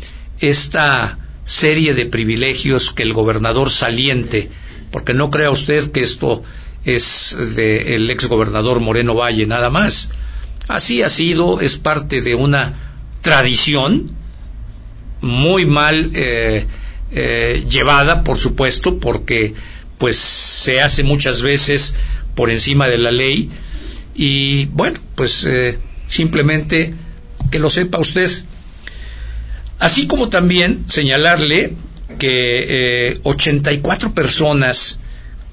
esta serie de privilegios que el gobernador saliente, porque no crea usted que esto es del ex gobernador Moreno Valle nada más, así ha sido, es parte de una tradición muy mal eh, eh, llevada, por supuesto, porque pues se hace muchas veces por encima de la ley y bueno, pues eh, simplemente que lo sepa usted. Así como también señalarle que 84 personas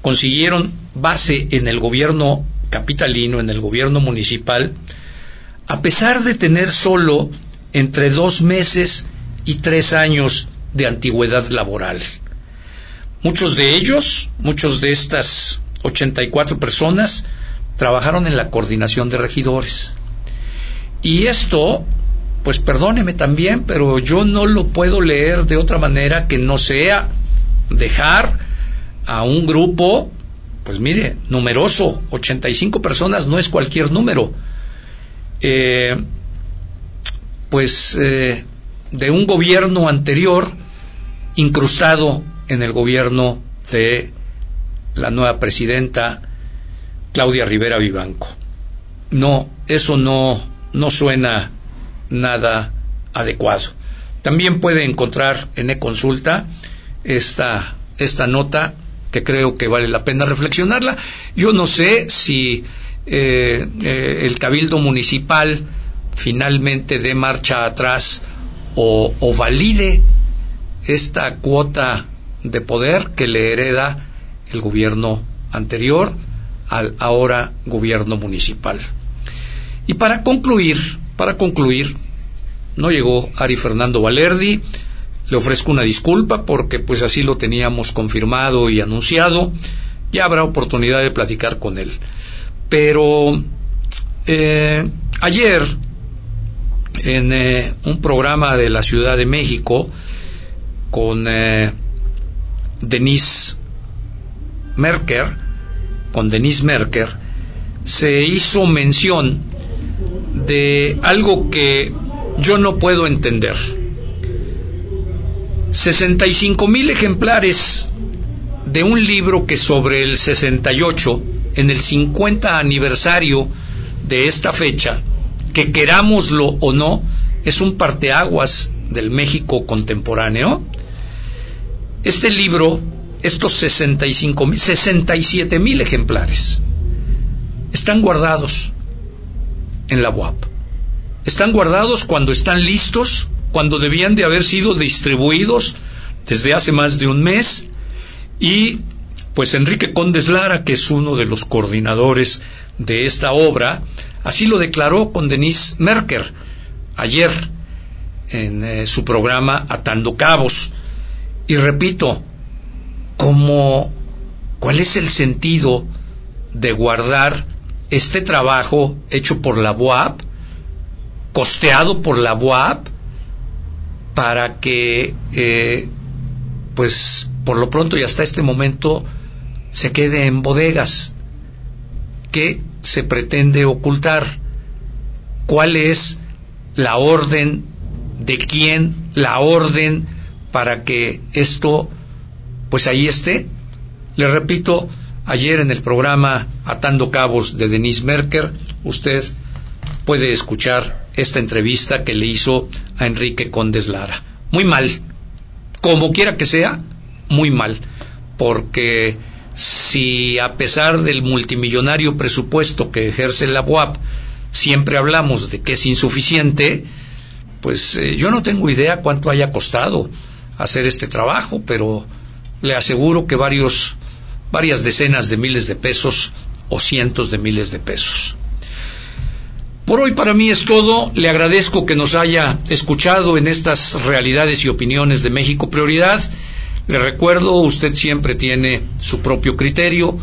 consiguieron base en el gobierno capitalino, en el gobierno municipal, a pesar de tener solo entre dos meses y tres años de antigüedad laboral. Muchos de ellos, muchos de estas 84 personas, trabajaron en la coordinación de regidores. Y esto, pues perdóneme también, pero yo no lo puedo leer de otra manera que no sea dejar a un grupo, pues mire, numeroso, 85 personas no es cualquier número, eh, pues eh, de un gobierno anterior incrustado en el gobierno de la nueva presidenta Claudia Rivera Vivanco. No, eso no, no suena nada adecuado. También puede encontrar en e-consulta esta, esta nota que creo que vale la pena reflexionarla. Yo no sé si eh, eh, el Cabildo Municipal finalmente dé marcha atrás o, o valide esta cuota de poder que le hereda el gobierno anterior al ahora gobierno municipal. Y para concluir, para concluir, no llegó Ari Fernando Valerdi, le ofrezco una disculpa porque pues así lo teníamos confirmado y anunciado, ya habrá oportunidad de platicar con él. Pero eh, ayer en eh, un programa de la Ciudad de México con eh, Denise Merker, con Denise Merker, se hizo mención de algo que yo no puedo entender. 65 mil ejemplares de un libro que sobre el 68, en el 50 aniversario de esta fecha, que querámoslo o no, es un parteaguas del México contemporáneo. Este libro, estos 65 mil, 67 mil ejemplares, están guardados en la UAP. Están guardados cuando están listos, cuando debían de haber sido distribuidos desde hace más de un mes y pues Enrique Condes Lara, que es uno de los coordinadores de esta obra, así lo declaró con Denise Merker ayer en eh, su programa Atando Cabos. Y repito, ¿cuál es el sentido de guardar este trabajo hecho por la BOAP, costeado por la BOAP, para que, eh, pues, por lo pronto y hasta este momento, se quede en bodegas? ¿Qué se pretende ocultar? ¿Cuál es la orden de quién? ¿La orden para que esto, pues ahí esté? Le repito, Ayer en el programa Atando Cabos de Denise Merker, usted puede escuchar esta entrevista que le hizo a Enrique Condes Lara. Muy mal, como quiera que sea, muy mal, porque si a pesar del multimillonario presupuesto que ejerce la UAP, siempre hablamos de que es insuficiente, pues eh, yo no tengo idea cuánto haya costado hacer este trabajo, pero le aseguro que varios varias decenas de miles de pesos o cientos de miles de pesos. Por hoy para mí es todo. Le agradezco que nos haya escuchado en estas realidades y opiniones de México Prioridad. Le recuerdo, usted siempre tiene su propio criterio.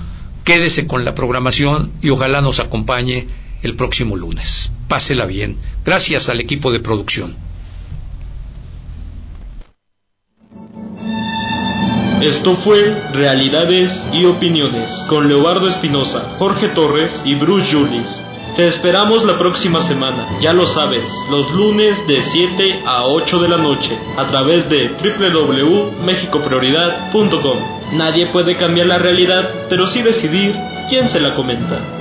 Quédese con la programación y ojalá nos acompañe el próximo lunes. Pásela bien. Gracias al equipo de producción. Esto fue Realidades y Opiniones con Leobardo Espinosa, Jorge Torres y Bruce Julis. Te esperamos la próxima semana, ya lo sabes, los lunes de 7 a 8 de la noche, a través de www.mexicoprioridad.com. Nadie puede cambiar la realidad, pero sí decidir quién se la comenta.